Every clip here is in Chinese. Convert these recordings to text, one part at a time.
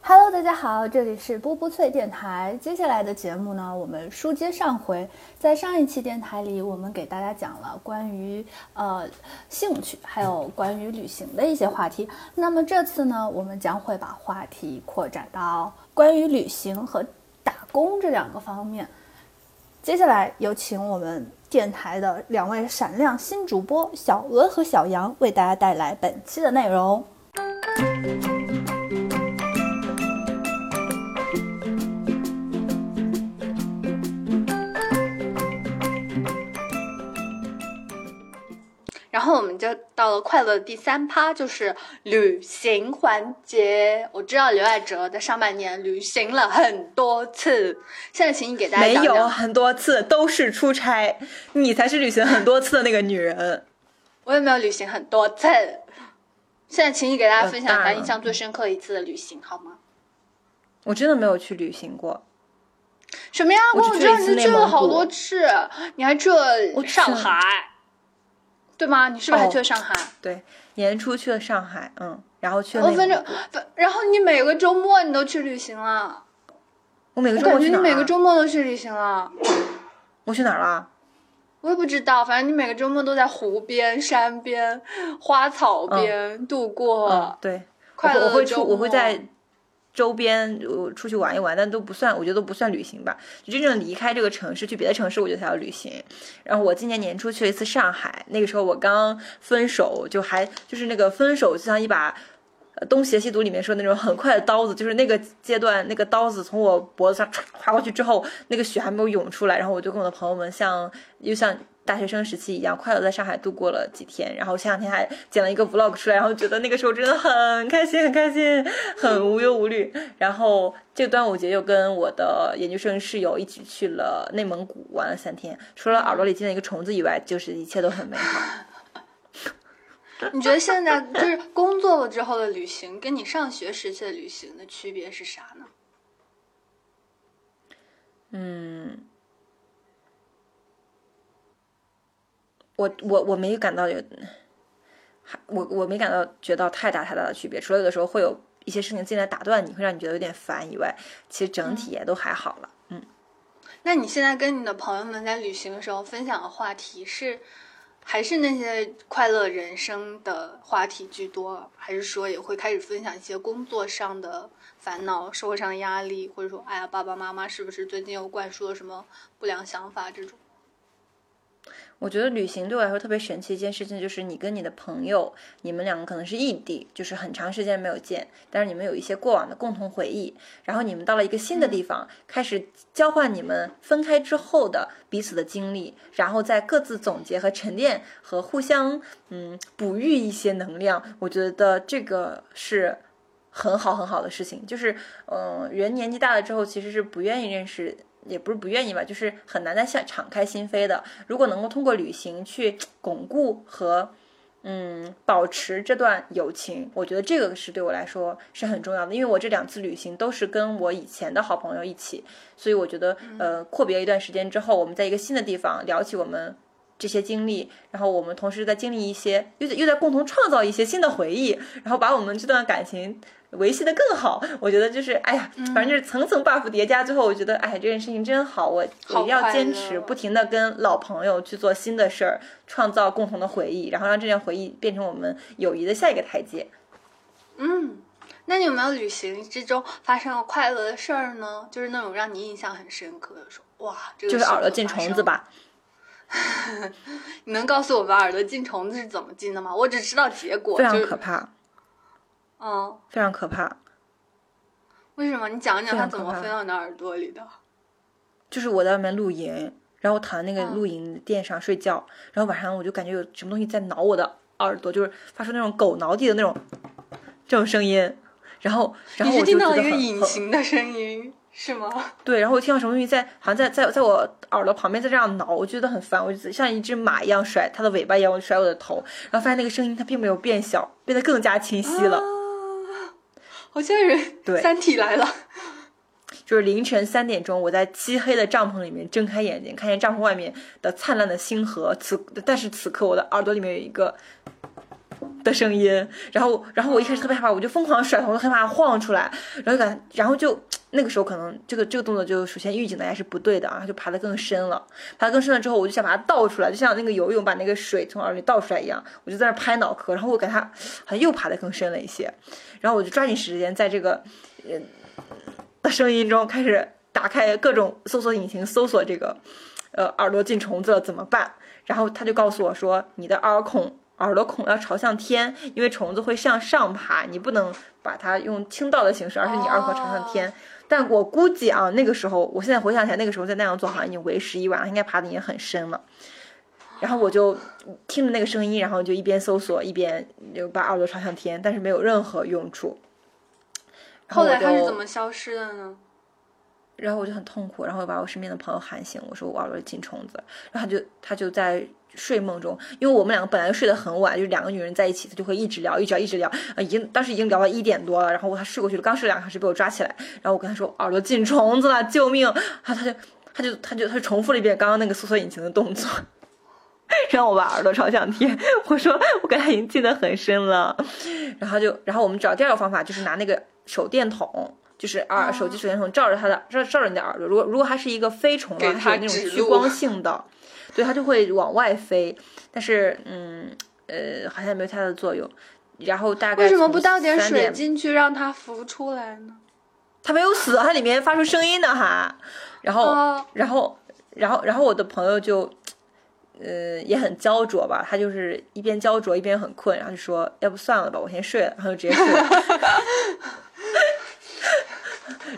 Hello，大家好，这里是波波脆电台。接下来的节目呢，我们书接上回，在上一期电台里，我们给大家讲了关于呃兴趣，还有关于旅行的一些话题。那么这次呢，我们将会把话题扩展到关于旅行和打工这两个方面。接下来有请我们电台的两位闪亮新主播小鹅和小羊为大家带来本期的内容。后我们就到了快乐的第三趴，就是旅行环节。我知道刘爱哲在上半年旅行了很多次，现在请你给大家没。有很多次，都是出差。你才是旅行很多次的那个女人。我也没有旅行很多次。现在请你给大家分享一下印象最深刻一次的旅行，好吗？我真的没有去旅行过。什么呀？我只我知道你去了好多次，你还去了上海，对吗？你是不是还哦去了上海？对，年初去了上海，嗯，然后去了哦，内反正。反，然后你每个周末你都去旅行了，我每个我感觉你周末去哪儿啊？每个周末都去旅行了。我去哪儿了？我也不知道，反正你每个周末都在湖边、山边、花草边、度过。嗯，对，快会我会出，乐的周末我会在周边我出去玩一玩，但都不算，我觉得都不算旅行吧。就真正离开这个城市去别的城市，我觉得才叫旅行。然后我今年年初去了一次上海，那个时候我刚分手，就还就是那个分手就像一把。呃东邪西毒里面说的那种很快的刀子，就是那个阶段，那个刀子从我脖子上划过去之后，那个血还没有涌出来，然后我就跟我的朋友们像又像大学生时期一样，快乐在上海度过了几天。然后前两天还剪了一个 vlog 出来，然后觉得那个时候真的很开心，很开心，很无忧无虑。然后这个端午节又跟我的研究生室友一起去了内蒙古玩了三天，除了耳朵里进了一个虫子以外，就是一切都很美好。你觉得现在就是工作了之后的旅行，跟你上学时期的旅行的区别是啥呢？嗯，我我我没感到有，还我我没感到觉到太大太大的区别，除了有的时候会有一些事情进来打断你，会让你觉得有点烦以外，其实整体也都还好了。嗯，那你现在跟你的朋友们在旅行的时候分享的话题是，还是那些快乐人生的话题居多，还是说也会开始分享一些工作上的烦恼、社会上的压力，或者说，哎呀，爸爸妈妈是不是最近又灌输了什么不良想法这种？我觉得旅行对我来说特别神奇一件事情，就是你跟你的朋友，你们两个可能是异地，就是很长时间没有见，但是你们有一些过往的共同回忆，然后你们到了一个新的地方，开始交换你们分开之后的彼此的经历，然后再各自总结和沉淀和互相嗯哺育一些能量。我觉得这个是很好很好的事情，就是嗯、呃人年纪大了之后，其实是不愿意认识。也不是不愿意吧，就是很难再向敞开心扉的。如果能够通过旅行去 巩固和嗯保持这段友情，我觉得这个是对我来说是很重要的。因为我这两次旅行都是跟我以前的好朋友一起，所以我觉得呃阔别一段时间之后，我们在一个新的地方聊起我们。这些经历，然后我们同时在经历一些，又在又在共同创造一些新的回忆，然后把我们这段感情维系的更好。我觉得就是，哎呀，反正就是层层 buff 叠加，最后我觉得，哎，这件事情真好，我我一定要坚持，不停的跟老朋友去做新的事儿，创造共同的回忆，然后让这段回忆变成我们友谊的下一个台阶。嗯，那你有没有旅行之中发生过快乐的事儿呢？就是那种让你印象很深刻的，说哇，这个就是耳朵进虫子吧？你能告诉我们耳朵进虫子是怎么进的吗？我只知道结果，非常可怕，嗯，非常可怕。为什么？你讲讲它怎么飞到你的耳朵里的？就是我在外面露营，然后我躺在那个嗯露营垫上睡觉，然后晚上我就感觉有什么东西在挠我的耳朵，就是发出那种狗挠地的那种这种声音，然后然后你是我就听到一个隐形的声音是吗？对，然后我听到什么东西在，好像在在在我耳朵旁边在这样挠，我觉得很烦，我就像一只马一样甩它的尾巴一样，我甩我的头，然后发现那个声音它并没有变小，变得更加清晰了。啊好吓人！对三体来了。就是凌晨三点钟，我在漆黑的帐篷里面睁开眼睛，看见帐篷外面的灿烂的星河。此但是此刻我的耳朵里面有一个的声音，然后然后我一开始特别害怕，我就疯狂甩头，害怕晃出来，然后感然后就那个时候可能这个这个动作就首先预警大家是不对的啊，就爬得更深了，爬得更深了之后，我就想把它倒出来，就像那个游泳把那个水从耳里倒出来一样，我就在那拍脑壳，然后我感它好像又爬得更深了一些，然后我就抓紧时间在这个呃的声音中开始打开各种搜索引擎，搜索这个呃耳朵进虫子了怎么办？然后他就告诉我说，你的耳孔。耳朵孔要朝向天，因为虫子会向上爬，你不能把它用倾倒的形式，而是你耳孔朝向天。但我估计啊，那个时候，我现在回想起来，那个时候在那样做，好像已经为时已晚了，应该爬的已经很深了。然后我就听着那个声音，然后就一边搜索一边就把耳朵朝向天，但是没有任何用处。后来它是怎么消失的呢？然后我就很痛苦，然后把我身边的朋友喊醒，我说我耳朵进虫子，然后他就他就在。睡梦中，因为我们两个本来就睡得很晚，就是两个女人在一起，他就会一直聊，一直聊，一直聊，啊，已经当时已经聊到一点多了，然后他睡过去了，刚睡两个小时被我抓起来，然后我跟他说耳朵进虫子了，救命！然后他就，他就，他就，她重复了一遍刚刚那个搜索引擎的动作，让我把耳朵朝向天。我说我跟他已经进得很深了，然后就，然后我们找第二个方法，就是拿那个手电筒，就是耳手机手电筒照着他的，照照着你的耳朵，如果如果它是一个飞虫的，它是那种趋光性的。对，它就会往外飞，但是，嗯，呃，好像没有太大的作用。然后大概为什么不倒点水进去让它浮出来呢？它没有死，它里面发出声音的哈。然后，然后，然后，然后我的朋友就，呃，也很焦灼吧，他就是一边焦灼一边很困，然后就说：“要不算了吧，我先睡了。”然后就直接睡了。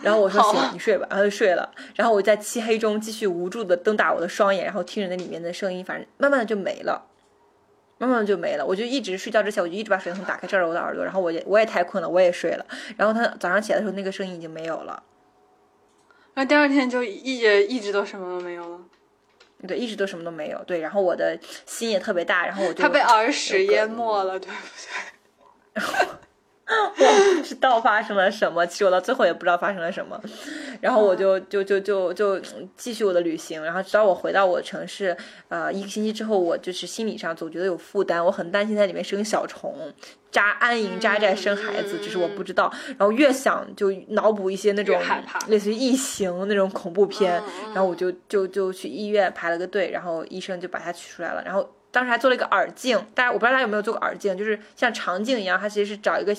然后我说行，你睡吧，然后就睡了。然后我在漆黑中继续无助的瞪大我的双眼，然后听着那里面的声音，反正慢慢的就没了，慢慢的就没了。我就一直睡觉之前，我就一直把水龙头打开照着我的耳朵，然后我也我也太困了，我也睡了。然后他早上起来的时候，那个声音已经没有了。然后第二天就一直一直都什么都没有了。对，一直都什么都没有。对，然后我的心也特别大，然后我就他被耳屎淹没了，对不对？我不知道发生了什么，其实我到最后也不知道发生了什么，然后我就就就就就继续我的旅行，然后直到我回到我城市，呃，一个星期之后，我就是心理上总觉得有负担，我很担心在里面生小虫，扎安营扎寨生孩子，只是我不知道，然后越想就脑补一些那种类似于异形那种恐怖片，然后我就就就去医院排了个队，然后医生就把它取出来了，然后。当时还做了一个耳镜，大家我不知道大家有没有做过耳镜，就是像长镜一样，它其实是找一个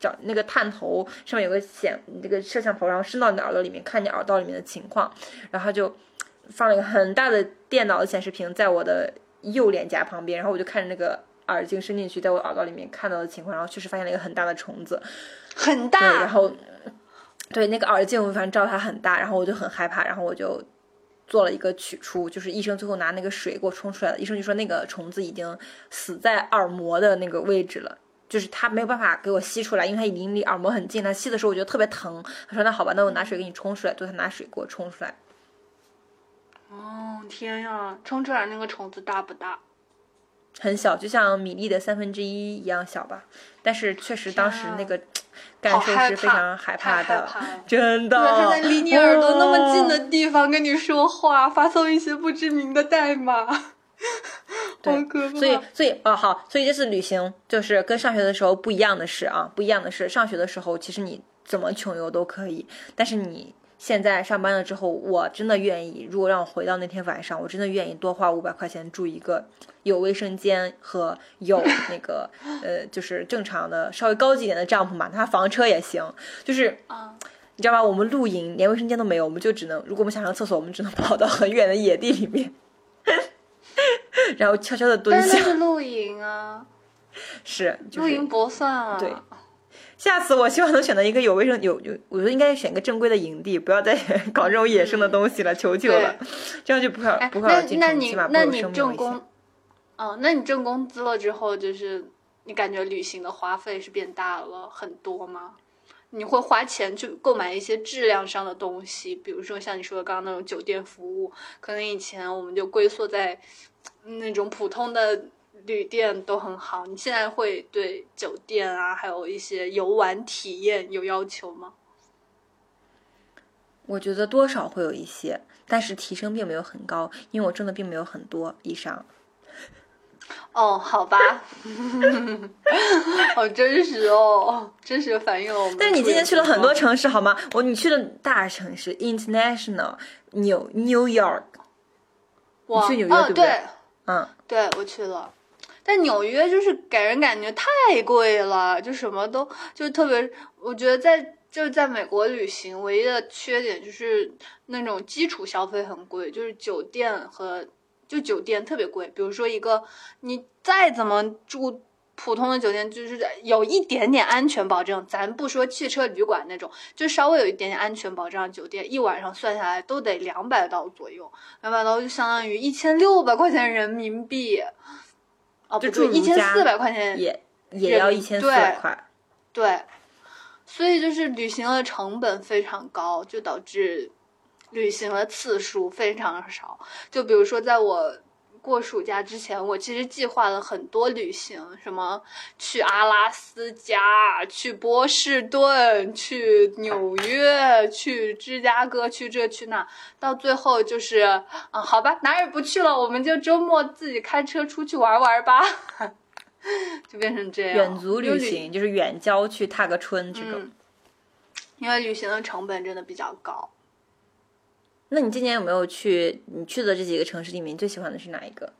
找那个探头，上面有个显这个摄像头，然后伸到你的耳朵里面，看你耳道里面的情况，然后就放了一个很大的电脑的显示屏在我的右脸颊旁边，然后我就看着那个耳镜伸进去，在我耳道里面看到的情况，然后确实发现了一个很大的虫子，很大，然后对那个耳镜我反正照它很大，然后我就很害怕，然后我就。做了一个取出，就是医生最后拿那个水给我冲出来了。医生就说那个虫子已经死在耳膜的那个位置了，就是他没有办法给我吸出来，因为他已经离耳膜很近。他吸的时候我觉得特别疼。他说那好吧，那我拿水给你冲出来。就他拿水给我冲出来。哦天呀，冲出来那个虫子大不大？很小，就像米粒的三分之一一样小吧。但是确实当时那个。感受是非常害怕的，真的。他在离你耳朵那么近的地方跟你说话，发送一些不知名的代码，对，所以，所以，哦，好，所以这次旅行就是跟上学的时候不一样的是啊，不一样的是，上学的时候其实你怎么穷游都可以，但是你。现在上班了之后，我真的愿意。如果让我回到那天晚上，我真的愿意多花五百块钱住一个有卫生间和有那个 呃，就是正常的稍微高级一点的帐篷嘛，哪怕房车也行。就是你知道吧？我们露营连卫生间都没有，我们就只能如果我们想上厕所，我们只能跑到很远的野地里面，然后悄悄的蹲下。是露营啊，是露营不算啊。对。下次我希望能选择一个有卫生、有有，我觉得应该选个正规的营地，不要再 搞这种野生的东西了，求求了，这样就不会不会那起码不有生命哦，那你挣工资了之后，就是你感觉旅行的花费是变大了很多吗？你会花钱去购买一些质量上的东西，比如说像你说的刚刚那种酒店服务，可能以前我们就龟缩在那种普通的。旅店都很好，你现在会对酒店啊，还有一些游玩体验有要求吗？我觉得多少会有一些，但是提升并没有很高，因为我挣的并没有很多以上。哦，好吧，好真实哦，真实反映了我们。但是你今天去了很多城市，好吗？我你去了大城市，international，New New York，你去纽约对不对？嗯，对，我去了。但纽约就是给人感觉太贵了，就什么都就特别，我觉得在就是在美国旅行，唯一的缺点就是那种基础消费很贵，就是酒店和。就酒店特别贵，比如说一个你再怎么住普通的酒店，就是有一点点安全保证，咱不说汽车旅馆那种，就稍微有一点点安全保障，酒店一晚上算下来都得两百刀左右，两百刀就相当于一千六百块钱人民币，哦，不对，一千四百块钱也也要一千四百块，对，所以就是旅行的成本非常高，就导致。旅行的次数非常少，就比如说，在我过暑假之前，我其实计划了很多旅行，什么去阿拉斯加、去波士顿、去纽约、去芝加哥、去这去那，到最后就是，啊，好吧，哪也不去了，我们就周末自己开车出去玩玩吧，就变成这样。远足旅行就是远郊去踏个春，这个，因为旅行的成本真的比较高。那你今年有没有去？你去的这几个城市里面，你最喜欢的是哪一个？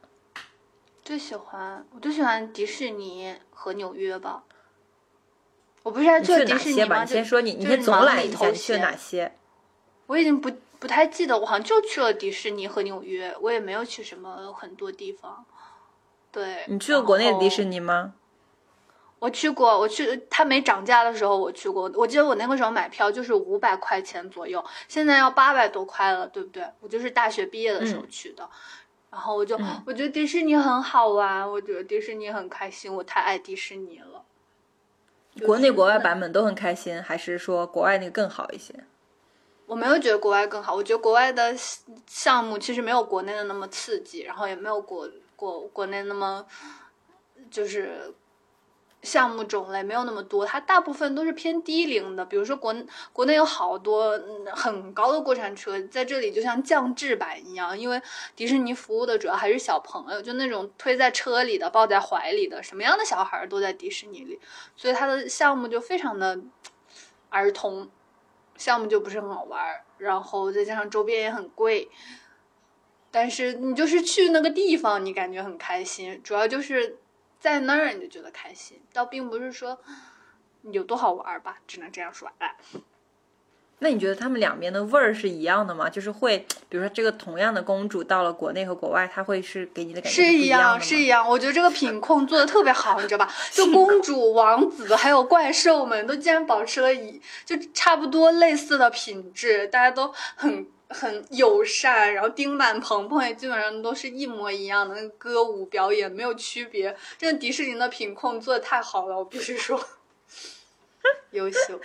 最喜欢，我最喜欢迪士尼和纽约吧。我不是还去了迪士尼吗？你先说，你你先总览一下，去了哪些？我已经不不太记得，我好像就去了迪士尼和纽约，我也没有去什么很多地方。对，你去过国内的迪士尼吗？我去过，我去它没涨价的时候我去过。我记得我那个时候买票就是五百块钱左右，现在要八百多块了，对不对？我就是大学毕业的时候去的，然后我就我觉得迪士尼很好玩，我觉得迪士尼很开心，我太爱迪士尼了。国内国外版本都很开心，还是说国外那个更好一些？我没有觉得国外更好，我觉得国外的项目其实没有国内的那么刺激，然后也没有国国国内那么就是。项目种类没有那么多，它大部分都是偏低龄的。比如说国国内有好多嗯很高的过山车，在这里就像降智版一样，因为迪士尼服务的主要还是小朋友，就那种推在车里的、抱在怀里的，什么样的小孩都在迪士尼里，所以它的项目就非常的儿童，项目就不是很好玩，然后再加上周边也很贵，但是你就是去那个地方，你感觉很开心，主要就是。在那儿你就觉得开心，倒并不是说有多好玩吧，只能这样说。哎，那你觉得他们两边的味儿是一样的吗？就是会，比如说这个同样的公主到了国内和国外，她会是给你的感觉是一样，是一样。我觉得这个品控做的特别好，你知道吧？就公主、王子还有怪兽们都竟然保持了一就差不多类似的品质，大家都很。很友善，然后丁满鹏鹏也基本上都是一模一样的那歌舞表演，没有区别。真的迪士尼的品控做的太好了，我必须说，优秀。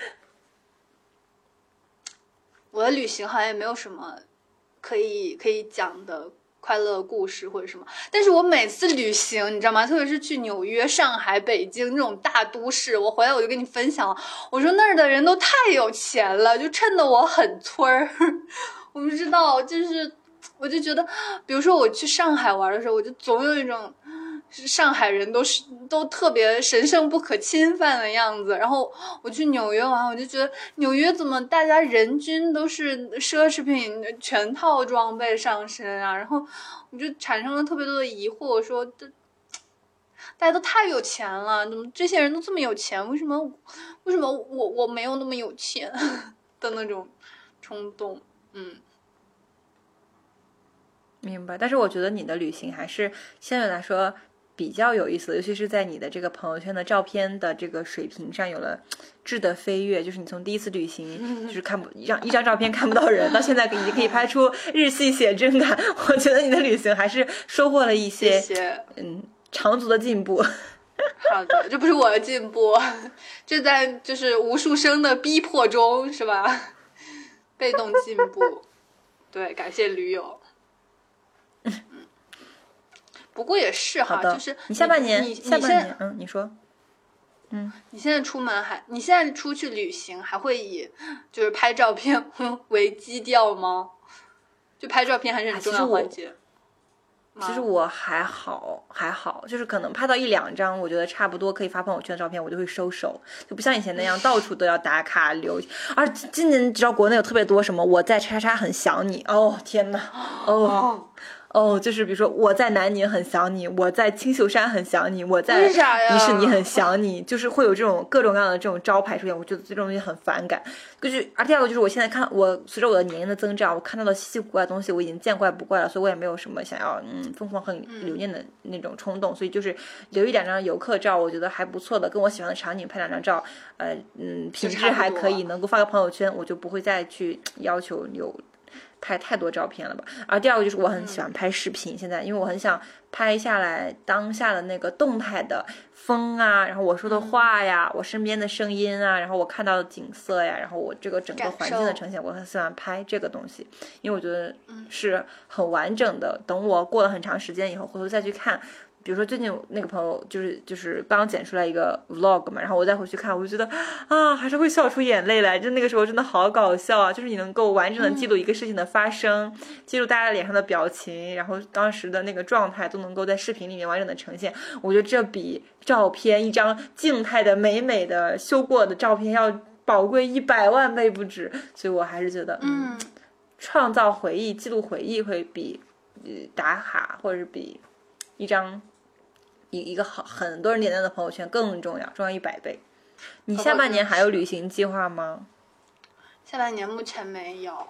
我的旅行好像也没有什么可以可以讲的快乐故事或者什么，但是我每次旅行，你知道吗？特别是去纽约、上海、北京这种大都市，我回来我就跟你分享，我说那儿的人都太有钱了，就衬得我很村儿。我不知道，就是，我就觉得，比如说我去上海玩的时候，我就总有一种，上海人都是都特别神圣不可侵犯的样子。然后我去纽约玩，我就觉得纽约怎么大家人均都是奢侈品全套装备上身啊？然后我就产生了特别多的疑惑，我说这大家都太有钱了，怎么这些人都这么有钱？为什么为什么我我没有那么有钱 的那种冲动？嗯，明白。但是我觉得你的旅行还是相对来说比较有意思的，尤其是在你的这个朋友圈的照片的这个水平上有了质的飞跃。就是你从第一次旅行 就是看不一张一张照片看不到人，到现在已经可以拍出日系写真感。我觉得你的旅行还是收获了一些嗯长足的进步。好的，这不是我的进步，这在就是无数生的逼迫中，是吧？被动进步，对，感谢驴友。嗯，不过也是哈，就是你下半年，你下半年，嗯，你说，嗯，你现在出门还，你现在出去旅行还会以就是拍照片 为基调吗？就拍照片还是很重要环节。其实我还好，还好，就是可能拍到一两张，我觉得差不多可以发朋友圈的照片，我就会收手，就不像以前那样到处都要打卡留。而今年你知道国内有特别多什么，我在叉叉很想你，哦天呐，哦。哦，就是比如说我在南宁很想你，我在青秀山很想你，我在迪士尼很想你，就是会有这种各种各样的这种招牌出现，我觉得这种东西很反感。就是，而第二个就是我现在看，我随着我的年龄的增长，我看到的稀奇古怪的东西我已经见怪不怪了，所以我也没有什么想要嗯疯狂很留念的那种冲动，所以就是留一两张游客照，我觉得还不错的，跟我喜欢的场景拍两张照，呃嗯品质还可以，能够发个朋友圈，我就不会再去要求有。拍太多照片了吧？而第二个就是我很喜欢拍视频，现在因为我很想拍下来当下的那个动态的风啊，然后我说的话呀，我身边的声音啊，然后我看到的景色呀，然后我这个整个环境的呈现，我很喜欢拍这个东西，因为我觉得是很完整的。等我过了很长时间以后，回头再去看。比如说最近那个朋友就是就是刚剪出来一个 vlog 嘛，然后我再回去看，我就觉得啊，还是会笑出眼泪来。就那个时候真的好搞笑啊！就是你能够完整的记录一个事情的发生，记录大家脸上的表情，然后当时的那个状态都能够在视频里面完整的呈现。我觉得这比照片一张静态的美美的修过的照片要宝贵一百万倍不止。所以我还是觉得，嗯，创造回忆、记录回忆会比呃打卡或者是比一张。一一个好很多人点赞的朋友圈更重要，重要一百倍。你下半年还有旅行计划吗？下半年目前没有。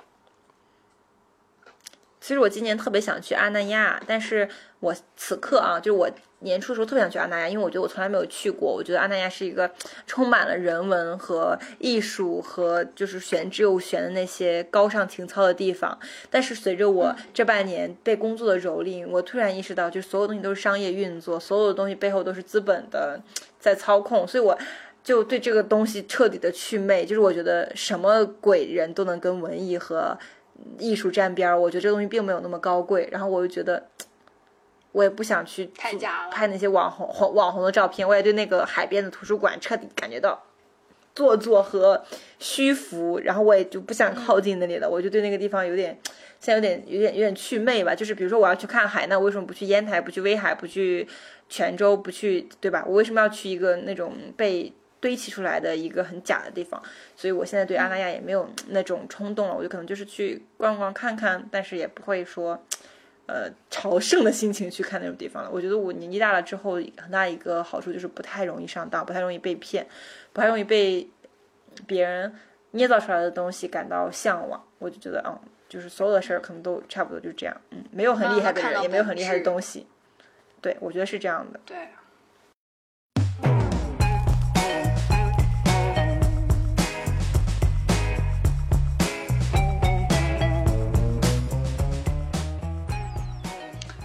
其实我今年特别想去阿那亚，但是我此刻啊，就是我年初的时候特别想去阿那亚，因为我觉得我从来没有去过。我觉得阿那亚是一个充满了人文和艺术和就是玄之又玄的那些高尚情操的地方。但是随着我这半年被工作的蹂躏，我突然意识到，就是所有东西都是商业运作，所有的东西背后都是资本的在操控，所以我就对这个东西彻底的祛魅。就是我觉得什么鬼人都能跟文艺和。艺术沾边儿，我觉得这个东西并没有那么高贵。然后我又觉得，我也不想去拍那些网红网红的照片。我也对那个海边的图书馆彻底感觉到做作和虚浮。然后我也就不想靠近那里了。我就对那个地方有点，现在有点有点有点祛魅吧。就是比如说我要去看海，那我为什么不去烟台，不去威海，不去泉州，不去对吧？我为什么要去一个那种被？堆砌出来的一个很假的地方，所以我现在对阿那亚也没有那种冲动了。我就可能就是去逛逛看看，但是也不会说，呃，朝圣的心情去看那种地方了。我觉得我年纪大了之后，很大一个好处就是不太容易上当，不太容易被骗，不太容易被别人捏造出来的东西感到向往。我就觉得，嗯，就是所有的事儿可能都差不多就这样。嗯，没有很厉害的人，也没有很厉害的东西。对，我觉得是这样的。对。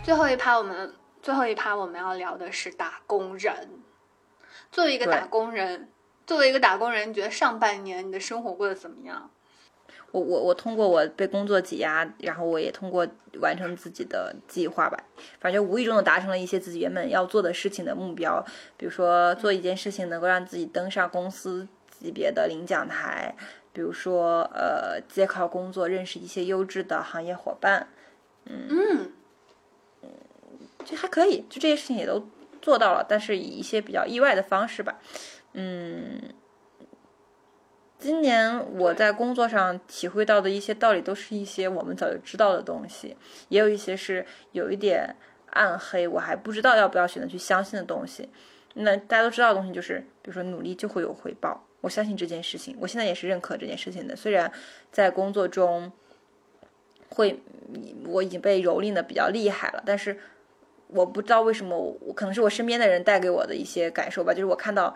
最后一趴，我们最后一趴我们要聊的是打工人。作为一个打工人，作为一个打工人，你觉得上半年你的生活过得怎么样？我我我通过我被工作挤压，然后我也通过完成自己的计划吧，反正无意中的达成了一些自己原本要做的事情的目标，比如说做一件事情能够让自己登上公司级别的领奖台，比如说呃接靠工作，认识一些优质的行业伙伴，嗯。就还可以，就这些事情也都做到了，但是以一些比较意外的方式吧。嗯，今年我在工作上体会到的一些道理，都是一些我们早就知道的东西，也有一些是有一点暗黑，我还不知道要不要选择去相信的东西。那大家都知道的东西，就是比如说努力就会有回报，我相信这件事情，我现在也是认可这件事情的。虽然在工作中会我已经被蹂躏的比较厉害了，但是。我不知道为什么，我可能是我身边的人带给我的一些感受吧。就是我看到，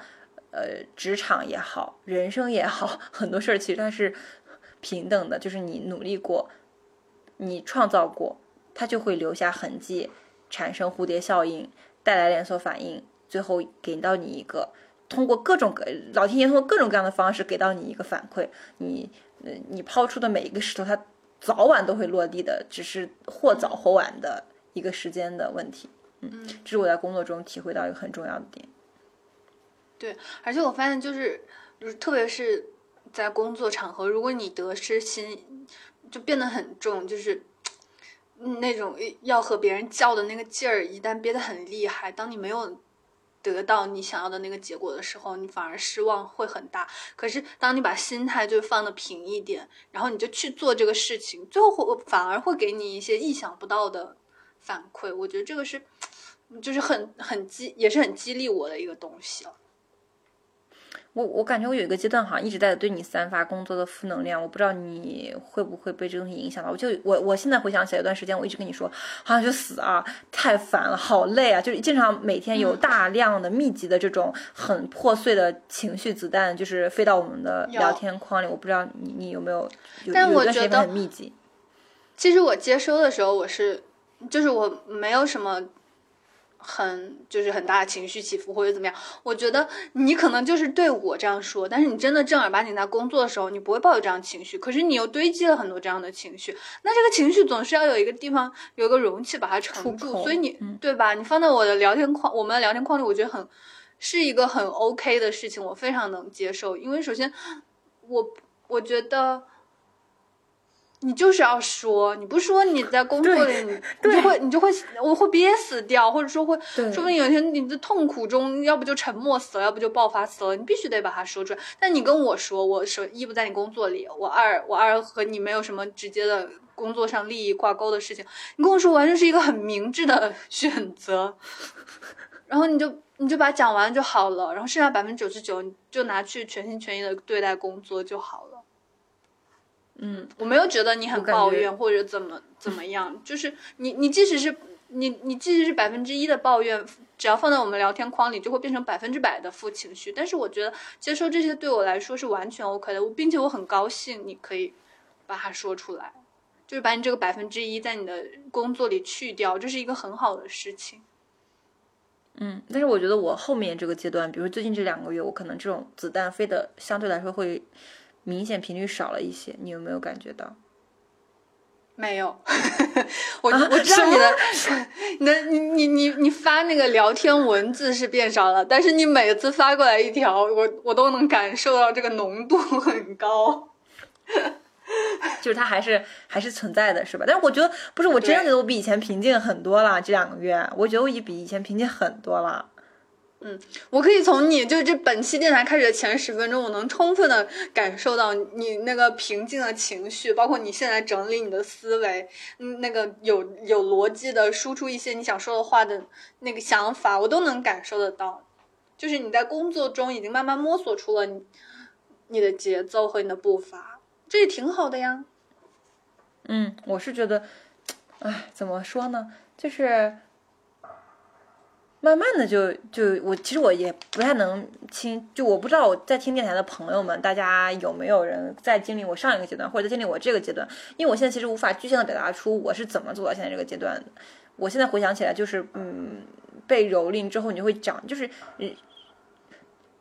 呃，职场也好，人生也好，很多事儿其实它是平等的。就是你努力过，你创造过，它就会留下痕迹，产生蝴蝶效应，带来连锁反应，最后给到你一个通过各种各老天爷通过各种各样的方式给到你一个反馈。你，呃，你抛出的每一个石头，它早晚都会落地的，只是或早或晚的。一个时间的问题，嗯，这是我在工作中体会到一个很重要的点。对，而且我发现就是，就是特别是在工作场合，如果你得失心就变得很重，就是嗯那种要和别人较的那个劲儿，一旦憋得很厉害，当你没有得到你想要的那个结果的时候，你反而失望会很大。可是当你把心态就放的平一点，然后你就去做这个事情，最后会反而会给你一些意想不到的反馈。我觉得这个是。就是很很激，也是很激励我的一个东西啊。我我感觉我有一个阶段好像一直在对你散发工作的负能量，我不知道你会不会被这东西影响到。我就我我现在回想起来，一段时间我一直跟你说，好像就死啊，太烦了，好累啊，就是经常每天有大量的密集的这种很破碎的情绪子弹，就是飞到我们的聊天框里。我不知道你你有没有，有但我有一段时间觉得很密集。其实我接收的时候，我是就是我没有什么。很就是很大的情绪起伏或者怎么样，我觉得你可能就是对我这样说，但是你真的正儿八经在工作的时候，你不会抱有这样情绪，可是你又堆积了很多这样的情绪，那这个情绪总是要有一个地方有一个容器把它盛住，所以你、嗯、对吧？你放在我的聊天框，我们的聊天框里，我觉得很是一个很 OK 的事情，我非常能接受，因为首先我我觉得。你就是要说，你不说你在工作里，你你就会你就会我会憋死掉，或者说会，说不定有一天你的痛苦中，要不就沉默死了，要不就爆发死了，你必须得把它说出来。但你跟我说，我首一不在你工作里，我二我二和你没有什么直接的工作上利益挂钩的事情，你跟我说完全是一个很明智的 选择，然后你就你就把它讲完就好了，然后剩下百分之九十九你就拿去全心全意的对待工作就好了。嗯，我没有觉得你很抱怨或者怎么怎么样，就是你你即使是你你即使是百分之一的抱怨，只要放在我们聊天框里，就会变成百分之百的负情绪。但是我觉得接受这些对我来说是完全 OK 的，并且我很高兴你可以把它说出来，就是把你这个百分之一在你的工作里去掉，这是一个很好的事情。嗯，但是我觉得我后面这个阶段，比如最近这两个月，我可能这种子弹飞的相对来说会。明显频率少了一些，你有没有感觉到？没有，我、啊、我知道你的，你的你你你你发那个聊天文字是变少了，但是你每次发过来一条，我我都能感受到这个浓度很高，就是它还是还是存在的，是吧？但是我觉得不是，我真的觉得我比以前平静很多了。这两个月，我觉得我已比以前平静很多了。嗯，我可以从你就这本期电台开始的前十分钟，我能充分的感受到你那个平静的情绪，包括你现在整理你的思维，嗯，那个有有逻辑的输出一些你想说的话的那个想法，我都能感受得到。就是你在工作中已经慢慢摸索出了你你的节奏和你的步伐，这也挺好的呀。嗯，我是觉得，哎，怎么说呢，就是。慢慢的就就我其实我也不太能听，就我不知道我在听电台的朋友们，大家有没有人在经历我上一个阶段，或者在经历我这个阶段？因为我现在其实无法具象的表达出我是怎么走到现在这个阶段的。我现在回想起来，就是嗯，被蹂躏之后，你就会长，就是嗯，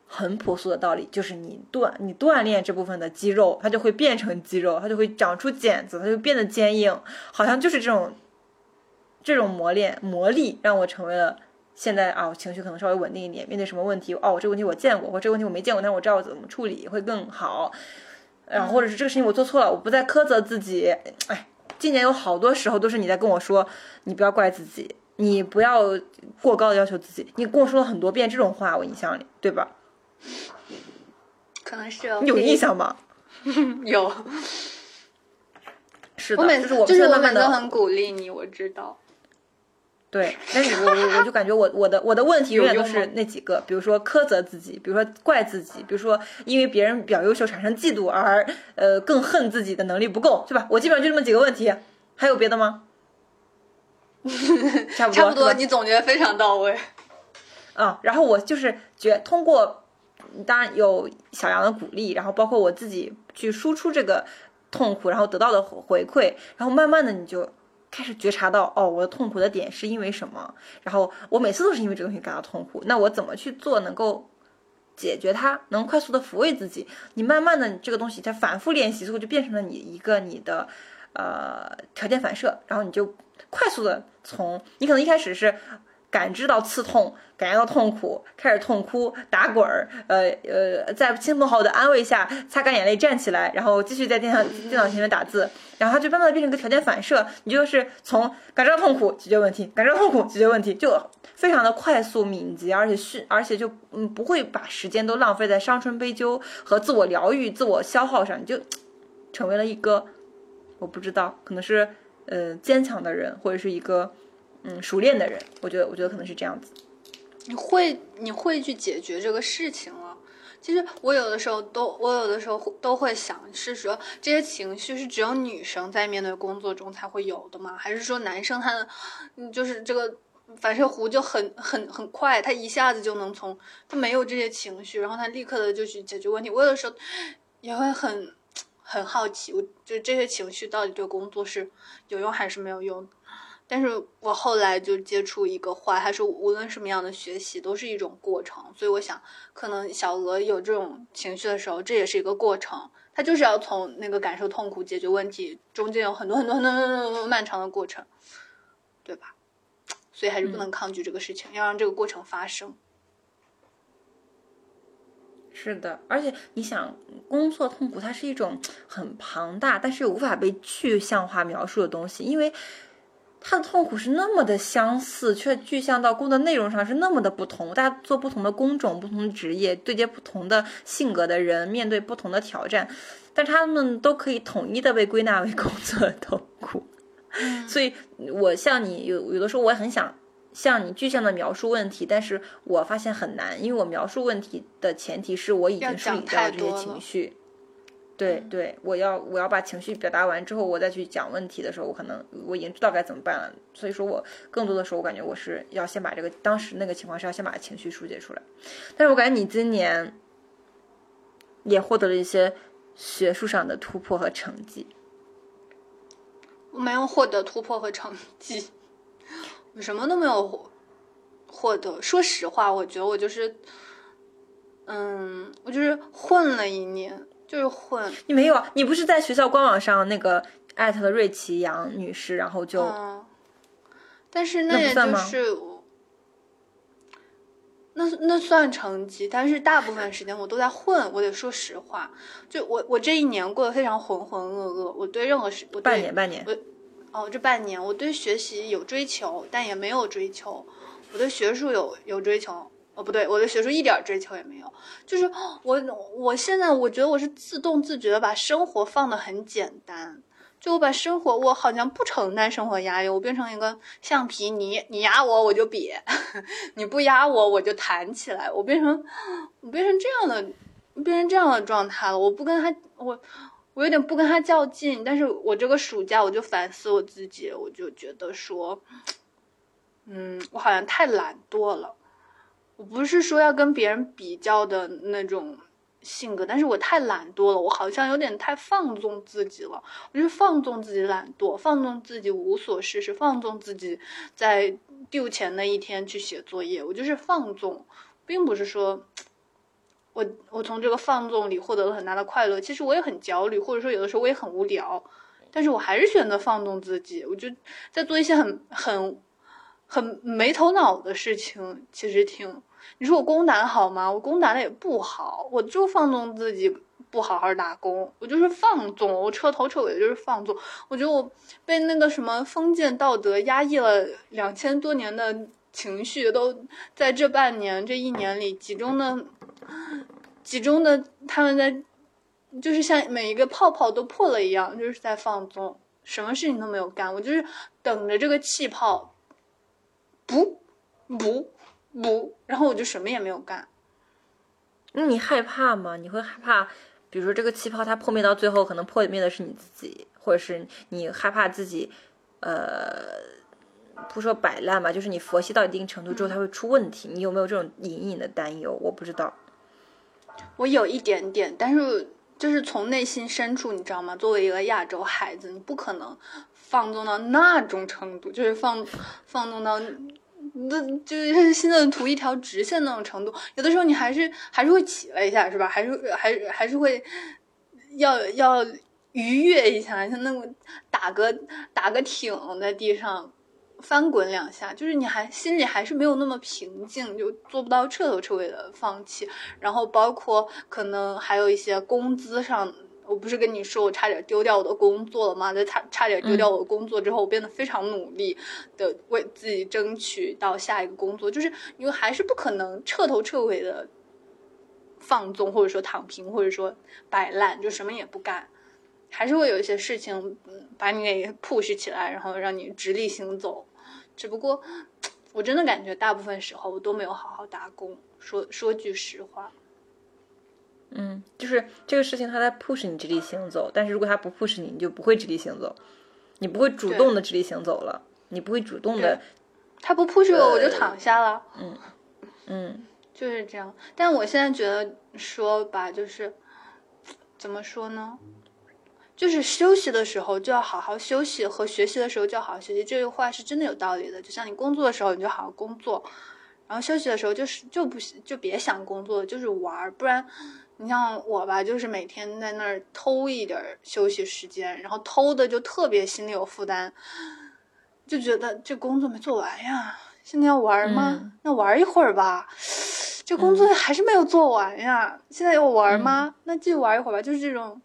很朴素的道理，就是你锻你锻炼这部分的肌肉，它就会变成肌肉，它就会长出茧子，它就变得坚硬，好像就是这种这种磨练磨砺，让我成为了。现在啊，我情绪可能稍微稳定一点，面对什么问题，哦，我这个问题我见过，或这个问题我没见过，但是我知道怎么处理会更好。然后或者是这个事情我做错了，我不再苛责自己。哎，今年有好多时候都是你在跟我说，你不要怪自己，你不要过高的要求自己。你跟我说了很多遍这种话，我印象里，对吧？可能是、哦、你有印象吗？有。是的，我每就是我就是我慢慢的每次很鼓励你，我知道。对，但是我我我就感觉我我的我的问题永远都是那几个，比如说苛责自己，比如说怪自己，比如说因为别人比较优秀产生嫉妒而呃更恨自己的能力不够，是吧？我基本上就这么几个问题，还有别的吗？差不多，差不多，你总结的非常到位。啊，然后我就是觉通过，当然有小杨的鼓励，然后包括我自己去输出这个痛苦，然后得到的回馈，然后慢慢的你就开始觉察到，哦，我的痛苦的点是因为什么？然后我每次都是因为这个东西感到痛苦，那我怎么去做能够解决它，能快速的抚慰自己？你慢慢的，你这个东西在反复练习之后，就变成了你一个你的呃条件反射，然后你就快速的从你可能一开始是。感知到刺痛，感觉到痛苦，开始痛哭、打滚儿，呃呃，在亲朋好友的安慰下擦干眼泪站起来，然后继续在电脑电脑前面打字，然后它就慢慢的变成一个条件反射，你就是从感知到痛苦解决问题，感知到痛苦解决问题，就非常的快速敏捷，而且迅，而且就嗯不会把时间都浪费在伤春悲秋和自我疗愈、自我消耗上，你就成为了一个我不知道，可能是呃坚强的人，或者是一个。嗯，熟练的人，我觉得，我觉得可能是这样子。你会，你会去解决这个事情了。其实我有的时候都，我有的时候都会想，是说这些情绪是只有女生在面对工作中才会有的吗？还是说男生他，的，就是这个反射弧就很很很快，他一下子就能从他没有这些情绪，然后他立刻的就去解决问题。我有的时候也会很很好奇，我就这些情绪到底对工作是有用还是没有用？但是我后来就接触一个话，他说无论什么样的学习都是一种过程，所以我想，可能小鹅有这种情绪的时候，这也是一个过程，他就是要从那个感受痛苦、解决问题，中间有很多很多很多很多漫长的过程，对吧？所以还是不能抗拒这个事情，要让这个过程发生。是的，而且你想，工作痛苦它是一种很庞大，但是又无法被具象化描述的东西，因为。他的痛苦是那么的相似，却具象到工作内容上是那么的不同。大家做不同的工种、不同的职业，对接不同的性格的人，面对不同的挑战，但他们都可以统一的被归纳为工作的痛苦。所以，我像你有有的时候，我也很想向你具象的描述问题，但是我发现很难，因为我描述问题的前提是我已经梳理掉了这些情绪。对对，我要我要把情绪表达完之后，我再去讲问题的时候，我可能我已经知道该怎么办了。所以说我更多的时候，我感觉我是要先把这个当时那个情况是要先把情绪疏解出来。但是我感觉你今年也获得了一些学术上的突破和成绩。我没有获得突破和成绩，我什么都没有获得。说实话，我觉得我就是，嗯，我就是混了一年。就是混，你没有啊？你不是在学校官网上那个艾特了瑞奇杨女士，然后就，但是那也就是，那那算成绩，但是大部分时间我都在混。我得说实话，就我我这一年过得非常浑浑噩噩。我对任何事，我半年半年，我哦这半年我对学习有追求，但也没有追求。我对学术有有追求。哦，不对，我对学术一点追求也没有，就是我，我现在我觉得我是自动自觉的把生活放的很简单，就我把生活，我好像不承担生活压力，我变成一个橡皮，你你压我我就瘪，你不压我我就弹起来，我变成我变成这样的，变成这样的状态了，我不跟他，我我有点不跟他较劲，但是我这个暑假我就反思我自己，我就觉得说，嗯，我好像太懒惰了。我不是说要跟别人比较的那种性格，但是我太懒惰了，我好像有点太放纵自己了。我就放纵自己懒惰，放纵自己无所事事，放纵自己在丢钱的一天去写作业。我就是放纵，并不是说我我从这个放纵里获得了很大的快乐。其实我也很焦虑，或者说有的时候我也很无聊，但是我还是选择放纵自己。我就在做一些很很很没头脑的事情，其实挺。你说我攻打的好吗？我攻打的也不好，我就放纵自己不好好打工，我就是放纵，我彻头彻尾的就是放纵。我觉得我被那个什么封建道德压抑了两千多年的情绪，都在这半年、这一年里集中的、集中的，他们在就是像每一个泡泡都破了一样，就是在放纵，什么事情都没有干，我就是等着这个气泡，不不。不，然后我就什么也没有干。那你害怕吗？你会害怕，比如说这个气泡它破灭到最后，可能破灭的是你自己，或者是你害怕自己，呃，不说摆烂吧，就是你佛系到一定程度之后，它会出问题。你有没有这种隐隐的担忧？我不知道。我有一点点，但是就是从内心深处，你知道吗？作为一个亚洲孩子，你不可能放纵到那种程度，就是放放纵到。那就是现在图一条直线那种程度，有的时候你还是还是会起来一下，是吧？还是还是还是会要要愉悦一下，像那种打个打个挺在地上，翻滚两下，就是你还心里还是没有那么平静，就做不到彻头彻尾的放弃。然后包括可能还有一些工资上，我不是跟你说我差点丢掉我的工作了吗？在差差点丢掉我的工作之后，我变得非常努力的为自己争取到下一个工作，就是因为还是不可能彻头彻尾的放纵，或者说躺平，或者说摆烂，就什么也不干。还是会有一些事情，嗯，把你给 push 起来，然后让你直立行走。只不过，我真的感觉大部分时候我都没有好好打工。说说句实话，嗯，就是这个事情它在 push 你直立行走，但是如果它不 push 你，你就不会直立行走，你不会主动的直立行走了，你不会主动的。他不 push 我，我就躺下了。嗯嗯，就是这样。但我现在觉得说吧，就是怎么说呢？就是休息的时候就要好好休息，和学习的时候就要好好学习。这句话是真的有道理的。就像你工作的时候，你就好好工作，然后休息的时候就是就不就别想工作，就是玩儿。不然，你像我吧，就是每天在那儿偷一点休息时间，然后偷的就特别心里有负担，就觉得这工作没做完呀。现在要玩吗？那玩一会儿吧。这工作还是没有做完呀。现在要玩吗？那继续玩一会儿吧。就是这种。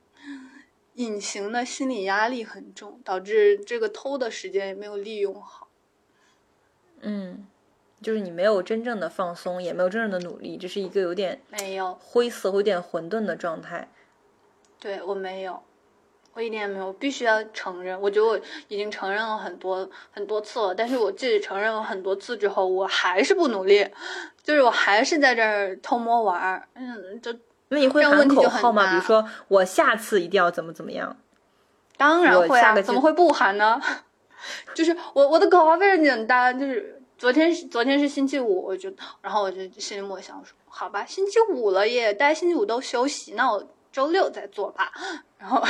隐形的心理压力很重，导致这个偷的时间也没有利用好。嗯，就是你没有真正的放松，也没有真正的努力，这是一个有点没有灰色、有点混沌的状态。对我没有，我一点也没有，必须要承认。我觉得我已经承认了很多很多次了，但是我自己承认了很多次之后，我还是不努力，就是我还是在这儿偷摸玩儿。嗯，就。那你会喊口号吗？比如说，我下次一定要怎么怎么样？当然会啊，怎么会不喊呢？就是我我的口号非常简单，就是昨天是昨天是星期五，我就然后我就心里默想说，好吧，星期五了耶，大家星期五都休息，那我周六再做吧。然后，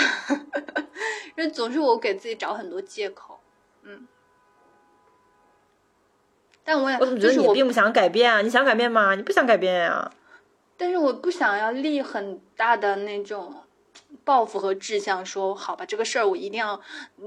因为总是我给自己找很多借口，嗯。但我也我怎么觉得你并不想改变啊？你想改变吗？你不想改变呀？但是我不想要立很大的那种抱负和志向，说好吧，这个事儿我一定要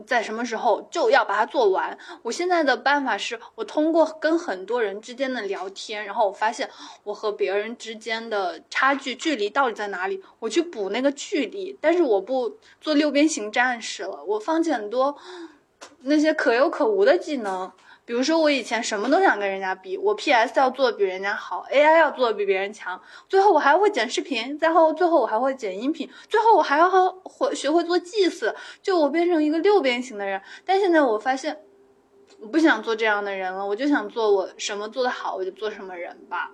在什么时候就要把它做完。我现在的办法是我通过跟很多人之间的聊天，然后我发现我和别人之间的差距距离到底在哪里，我去补那个距离。但是我不做六边形战士了，我放弃很多那些可有可无的技能。比如说，我以前什么都想跟人家比，我 PS 要做的比人家好，AI 要做的比别人强，最后我还会剪视频，再后最后我还会剪音频，最后我还要和会学会做祭祀，就我变成一个六边形的人。但现在我发现，我不想做这样的人了，我就想做我什么做的好，我就做什么人吧。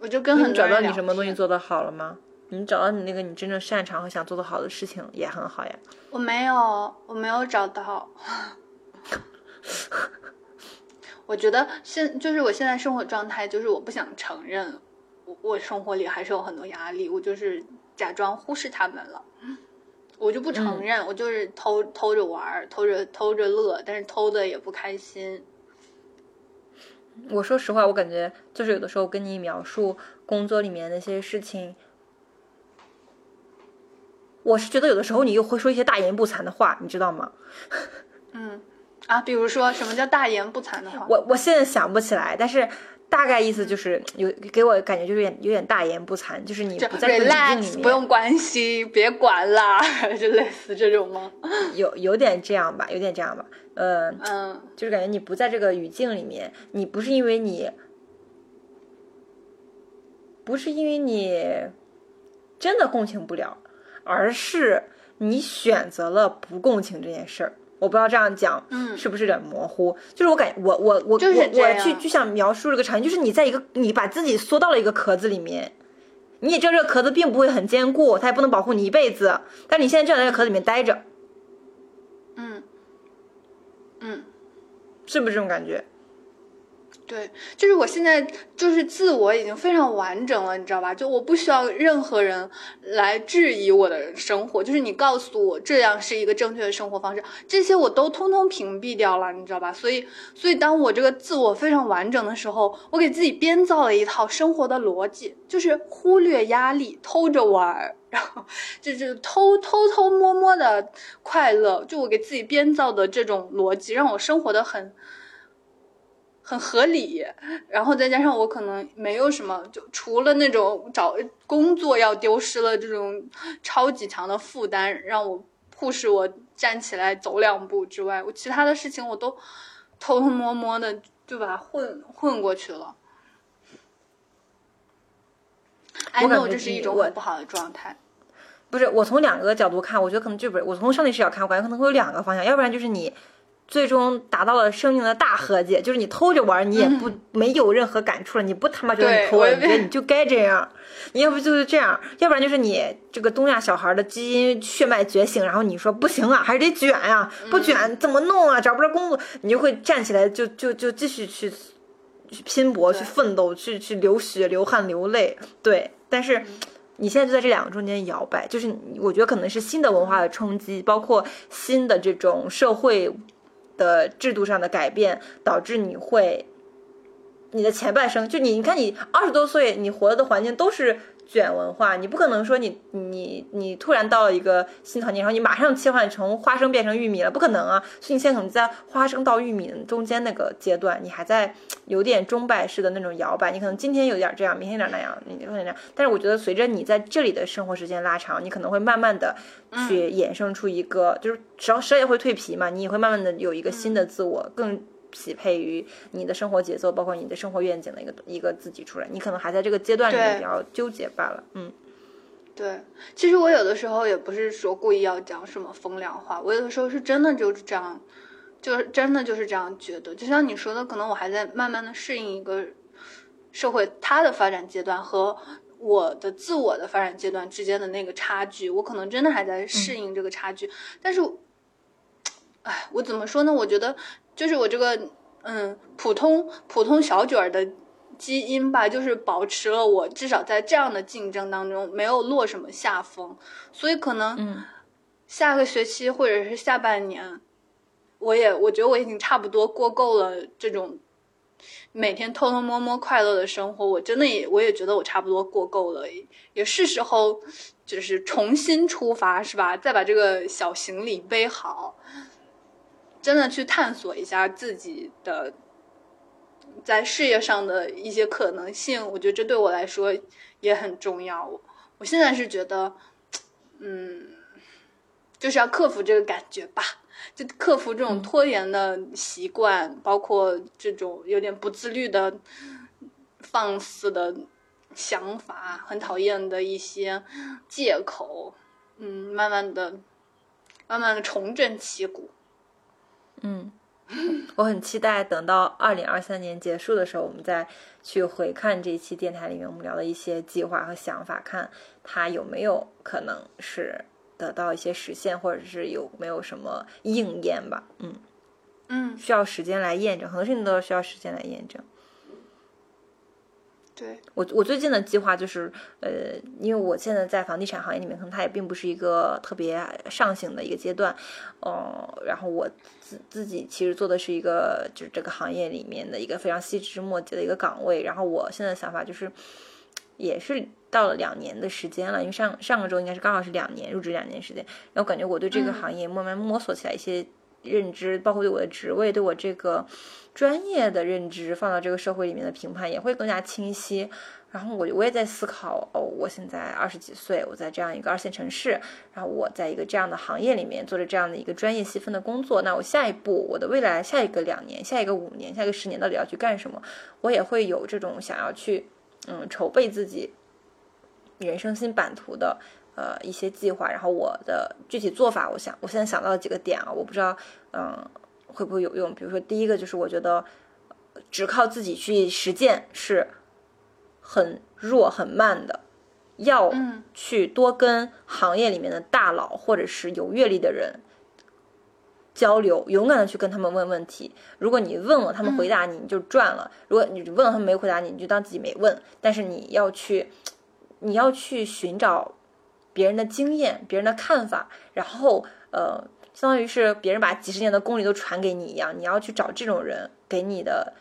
我就跟很找到你什么东西做的好了吗？你找到你那个你真正擅长和想做的好的事情也很好呀。我没有，我没有找到。我觉得现就是我现在生活状态，就是我不想承认，我我生活里还是有很多压力，我就是假装忽视他们了，我就不承认，我就是偷偷着玩，偷着偷着乐，但是偷的也不开心。我说实话，我感觉就是有的时候跟你描述工作里面那些事情，我是觉得有的时候你又会说一些大言不惭的话，你知道吗？嗯。啊，比如说什么叫大言不惭的话？我我现在想不起来，但是大概意思就是有给我感觉就是有点有点大言不惭，就是你不在不用关心，别管啦，就类似这种吗？有有点这样吧，有点这样吧，呃嗯，就是感觉你不在这个语境里面，你不是因为你不是因为你真的共情不了，而是你选择了不共情这件事儿。我不知道这样讲，嗯，是不是有点模糊？就是我感我我我我我去就想描述这个场景，就是你在一个你把自己缩到了一个壳子里面，你也知道这个壳子并不会很坚固，它也不能保护你一辈子，但你现在就在这个壳子里面待着，嗯嗯，是不是这种感觉？对，就是我现在就是自我已经非常完整了，你知道吧？就我不需要任何人来质疑我的生活，就是你告诉我这样是一个正确的生活方式，这些我都通通屏蔽掉了，你知道吧？所以，所以当我这个自我非常完整的时候，我给自己编造了一套生活的逻辑，就是忽略压力，偷着玩儿，然后就是偷偷偷摸摸的快乐，就我给自己编造的这种逻辑，让我生活的很。很合理，然后再加上我可能没有什么，就除了那种找工作要丢失了这种超级强的负担，让我迫使我站起来走两步之外，我其他的事情我都偷偷摸摸的就把它混混过去了。I 我感 know 觉这是一种很不好的状态。不是，我从两个角度看，我觉得可能就不是我从上帝视角看，我感觉可能会有两个方向，要不然就是你最终达到了生命的大和解，就是你偷着玩，你也不、没有任何感触了，你不他妈觉得你偷了，对我也你觉得你就该这样，你要不就是这样，要不然就是你这个东亚小孩的基因血脉觉醒，然后你说不行啊，还是得卷呀、不卷怎么弄啊，找不着工作，你就会站起来就就就继续去去拼搏、去奋斗、去去流血、流汗、流泪，对，但是。你现在就在这两个中间摇摆，就是我觉得可能是新的文化的冲击，包括新的这种社会的制度上的改变，导致你会你的前半生，就你你看你二十多岁，你活的环境都是卷文化，你不可能说你你你突然到了一个新环境，然后你马上切换成花生变成玉米了，不可能啊！所以你现在可能在花生到玉米中间那个阶段，你还在有点钟摆式的那种摇摆，你可能今天有点这样，明天有点那样，你有点那样。但是我觉得随着你在这里的生活时间拉长，你可能会慢慢的去衍生出一个，就是蛇蛇也会蜕皮嘛，你也会慢慢的有一个新的自我，更匹配于你的生活节奏，包括你的生活愿景的一个一个自己出来。你可能还在这个阶段里面比较纠结罢了，嗯。对，其实我有的时候也不是说故意要讲什么风凉话，我有的时候是真的就是这样，就是真的就是这样觉得。就像你说的，可能我还在慢慢的适应一个社会它的发展阶段和我的自我的发展阶段之间的那个差距，我可能真的还在适应这个差距。但是，哎，我怎么说呢？我觉得就是我这个嗯普通普通小卷儿的基因吧，就是保持了我至少在这样的竞争当中没有落什么下风，所以可能嗯下个学期或者是下半年，我也我觉得我已经差不多过够了这种每天偷偷摸摸快乐的生活，我真的也我也觉得我差不多过够了，也是时候就是重新出发，是吧？再把这个小行李背好，真的去探索一下自己的在事业上的一些可能性，我觉得这对我来说也很重要。我我现在是觉得，嗯，就是要克服这个感觉吧，就克服这种拖延的习惯，包括这种有点不自律的、放肆的想法，很讨厌的一些借口，嗯，慢慢的、慢慢的重振旗鼓。嗯，我很期待等到二零二三年结束的时候，我们再去回看这一期电台里面我们聊的一些计划和想法，看它有没有可能是得到一些实现，或者是有没有什么应验吧。嗯，嗯，需要时间来验证，很多事情都是需要时间来验证。对，我我最近的计划就是，呃，因为我现在在房地产行业里面，可能它也并不是一个特别上行的一个阶段，哦、然后我自自己其实做的是一个就是这个行业里面的一个非常细枝末节的一个岗位，然后我现在的想法就是，也是到了两年的时间了，因为上上个周应该是刚好是两年入职两年时间，然后感觉我对这个嗯。行业慢慢摸索起来一些认知，包括对我的职位，对我这个专业的认知，放到这个社会里面的评判也会更加清晰。然后我我也在思考，哦，我现在二十几岁，我在这样一个二线城市，然后我在一个这样的行业里面做着这样的一个专业细分的工作，那我下一步，我的未来下一个两年、下一个五年、下一个十年到底要去干什么？我也会有这种想要去，嗯，筹备自己人生新版图的。呃，一些计划，然后我的具体做法，我想我现在想到了几个点啊，我不知道，嗯，会不会有用？比如说，第一个就是我觉得只靠自己去实践是很弱、很慢的，要去多跟行业里面的大佬或者是有阅历的人交流，勇敢的去跟他们问问题。如果你问了，他们回答你，你就赚了；如果你问了，他们没回答你，你就当自己没问。但是你要去，你要去寻找别人的经验、别人的看法，然后呃，相当于是别人把几十年的功力都传给你一样，你要去找这种人给你的，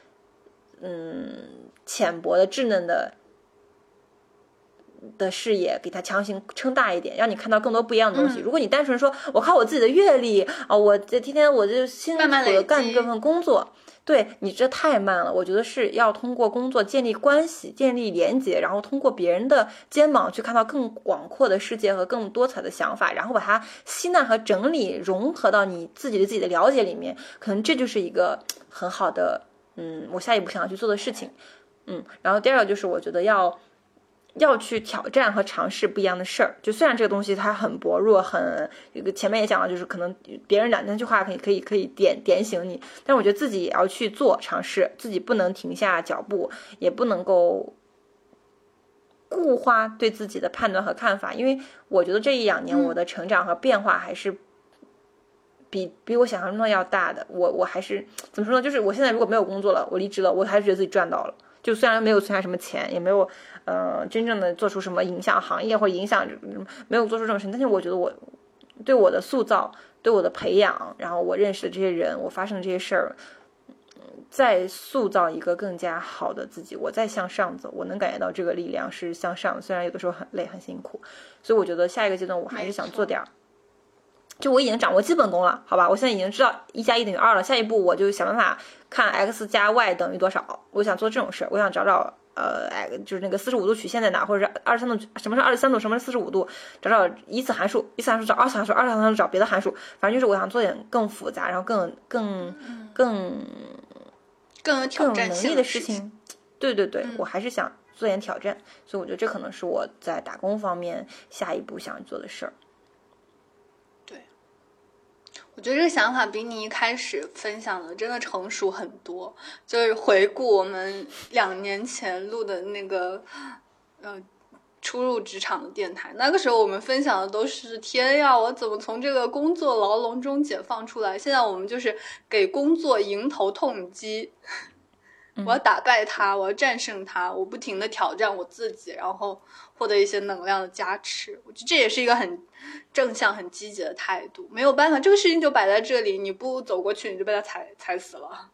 嗯，浅薄的、稚嫩的的视野给他强行撑大一点，让你看到更多不一样的东西。如果你单纯说我靠我自己的阅历啊，我这天天我就辛苦的干这份工作。对你这太慢了，我觉得是要通过工作建立关系、建立连接，然后通过别人的肩膀去看到更广阔的世界和更多彩的想法，然后把它吸纳和整理融合到你自己对自己的了解里面，可能这就是一个很好的，嗯，我下一步想要去做的事情，嗯，然后第二个就是我觉得要。要去挑战和尝试不一样的事儿，就虽然这个东西它很薄弱，很一个前面也讲了，就是可能别人两三句话可以可以可以点点醒你，但是我觉得自己也要去做尝试，自己不能停下脚步，也不能够固化对自己的判断和看法，因为我觉得这一两年我的成长和变化还是比比我想象中的要大的，我我还是怎么说呢？就是我现在如果没有工作了，我离职了，我还是觉得自己赚到了。就虽然没有存下什么钱，也没有，呃，真正的做出什么影响行业或影响，没有做出这种事，但是我觉得我对我的塑造、对我的培养，然后我认识的这些人，我发生的这些事儿，在塑造一个更加好的自己，我在向上走，我能感觉到这个力量是向上，虽然有的时候很累很辛苦，所以我觉得下一个阶段我还是想做点儿。就我已经掌握基本功了，好吧？我现在已经知道一加一等于二了。下一步我就想办法看 x 加 y 等于多少。我想做这种事儿，我想找找呃，就是那个四十五度曲线在哪，或者是二十三度，什么是二十三度，什么是四十五度？找找一次函数，一次函数找二次函数，二次函数找别的函数。反正就是我想做点更复杂，然后更更更更有挑战性的事情。对对对，我还是想做点挑战，所以我觉得这可能是我在打工方面下一步想做的事儿。我觉得这个想法比你一开始分享的真的成熟很多。就是回顾我们两年前录的那个，呃，初入职场的电台，那个时候我们分享的都是天呀，我怎么从这个工作牢笼中解放出来？现在我们就是给工作迎头痛击。我要打败他，我要战胜他，我不停的挑战我自己，然后获得一些能量的加持。我觉得这也是一个很正向、很积极的态度。没有办法，这个事情就摆在这里，你不走过去，你就被他踩踩死了。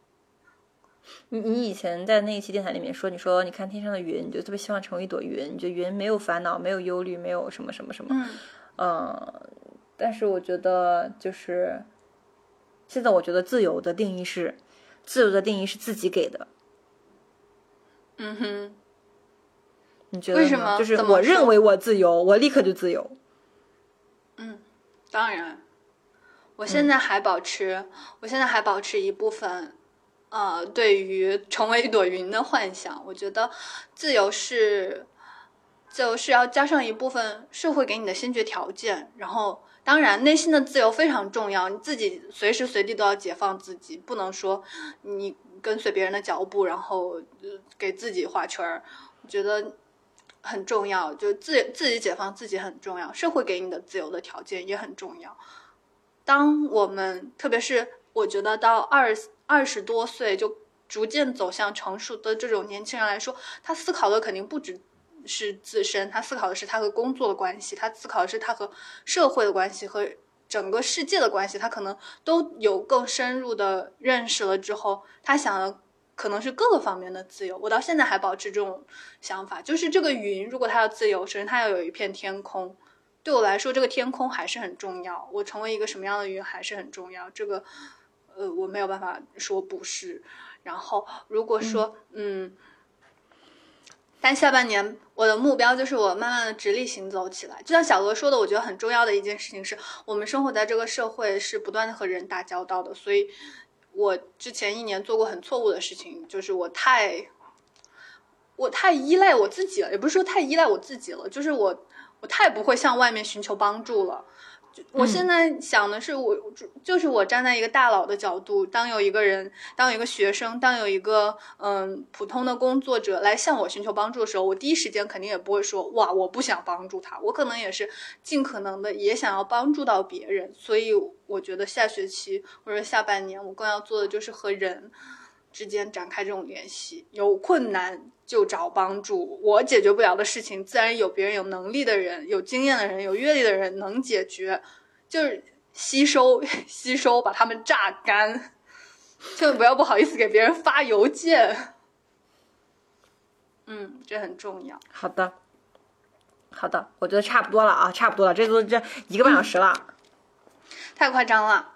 你你以前在那一期电台里面说，你说你看天上的云，你就特别希望成为一朵云，你觉得云没有烦恼，没有忧虑，没有什么什么什么。嗯。但是我觉得就是现在，我觉得自由的定义是，自由的定义是自己给的。嗯哼，你觉得为什么？就是我认为我自由，我立刻就自由。嗯，当然，我现在还保持，我现在还保持一部分，呃，对于 成为一朵云的幻想。我觉得自由是，自由是要加上一部分社会给你的先决条件。然后，当然，内心的自由非常重要，你自己随时随地都要解放自己，不能说你。跟随别人的脚步，然后给自己画圈儿，我觉得很重要。就自自己解放自己很重要，社会给你的自由的条件也很重要。当我们特别是我觉得到二二十多岁就逐渐走向成熟的这种年轻人来说，他思考的肯定不只是自身，他思考的是他和工作的关系，他思考的是他和社会的关系和。整个世界的关系，他可能都有更深入的认识了之后，他想的可能是各个方面的自由。我到现在还保持这种想法，就是这个云，如果它要自由，首先它要有一片天空。对我来说，这个天空还是很重要。我成为一个什么样的云还是很重要。这个，呃，我没有办法说不是。然后，如果说，嗯。但下半年我的目标就是我慢慢的直立行走起来。就像小鹅说的，我觉得很重要的一件事情是我们生活在这个社会是不断的和人打交道的。所以，我之前一年做过很错误的事情，就是我太，我太依赖我自己了，也不是说太依赖我自己了，就是我我太不会向外面寻求帮助了。我现在想的是，我就是我站在一个大佬的角度，当有一个人，当有一个学生，当有一个嗯普通的工作者来向我寻求帮助的时候，我第一时间肯定也不会说哇，我不想帮助他，我可能也是尽可能的也想要帮助到别人。所以我觉得下学期或者下半年，我更要做的就是和人之间展开这种联系，有困难。就找帮助，我解决不了的事情，自然有别人有能力的人、有经验的人、有阅历的人能解决，就是吸收 吸收，把他们榨干，千万不要不好意思给别人发邮件。嗯，这很重要。好的。好的，我觉得差不多了啊，差不多了，这都这一个半小时了，太夸张了。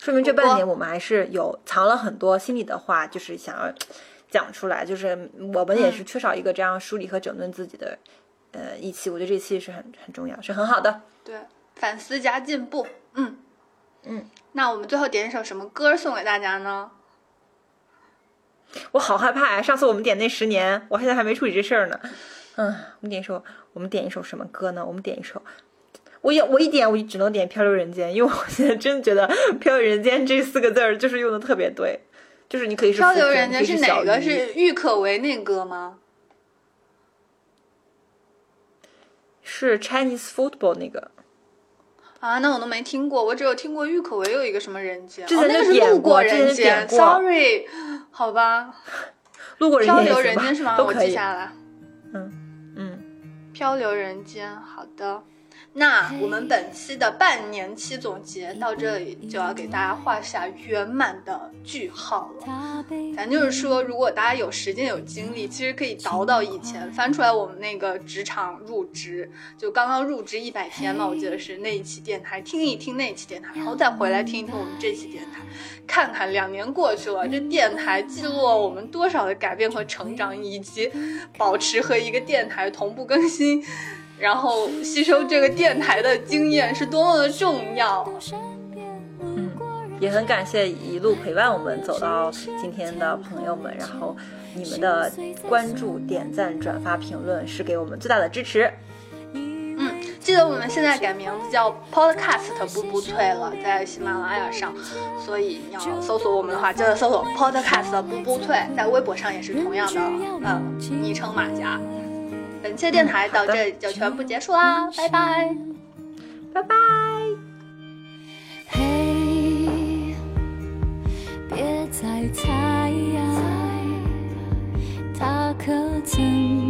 好，说明这半年我们还是有藏了很多心里的话，就是想要讲出来，就是我们也是缺少一个这样梳理和整顿自己的。呃，一期我觉得这期是很很重要，是很好的。对，反思加进步。嗯嗯，那我们最后点一首什么歌送给大家呢？我好害怕呀！上次我们点那十年，我现在还没处理这事儿呢。嗯，我们点一首，我们点一首什么歌呢？我们点一首，我也我一点，我只能点《漂流人间》，因为我现在真的觉得《漂流人间》这四个字儿就是用的特别对，就是你可以是漂流人间是哪个？是郁可唯那歌吗？是 Chinese football 那个啊，那我都没听过，我只有听过郁可唯有一个什么人间，哦，那个是路过人间，Sorry，好吧，路过人间漂流人间是吗？我记下来，嗯嗯，漂流人间，好的。那我们本期的半年期总结到这里就要给大家画下圆满的句号了。咱就是说，如果大家有时间有精力，其实可以倒到以前，翻出来我们那个职场入职，就刚刚入职一百天嘛，我记得是那一期电台，听一听那一期电台，然后再回来听一听我们这期电台，看看两年过去了，这电台记录了我们多少的改变和成长，以及保持和一个电台同步更新。然后吸收这个电台的经验是多么的重要。嗯，也很感谢一路陪伴我们走到今天的朋友们，然后你们的关注、点赞、转发、评论是给我们最大的支持。嗯，记得我们现在改名字叫 Podcast 不不退了，在喜马拉雅上，所以你要搜索我们的话，记得搜索 Podcast 不不退，在微博上也是同样的，呃，昵称马甲。本期电台到这里就全部结束啦，拜拜，拜拜。嘿，别再猜，他可曾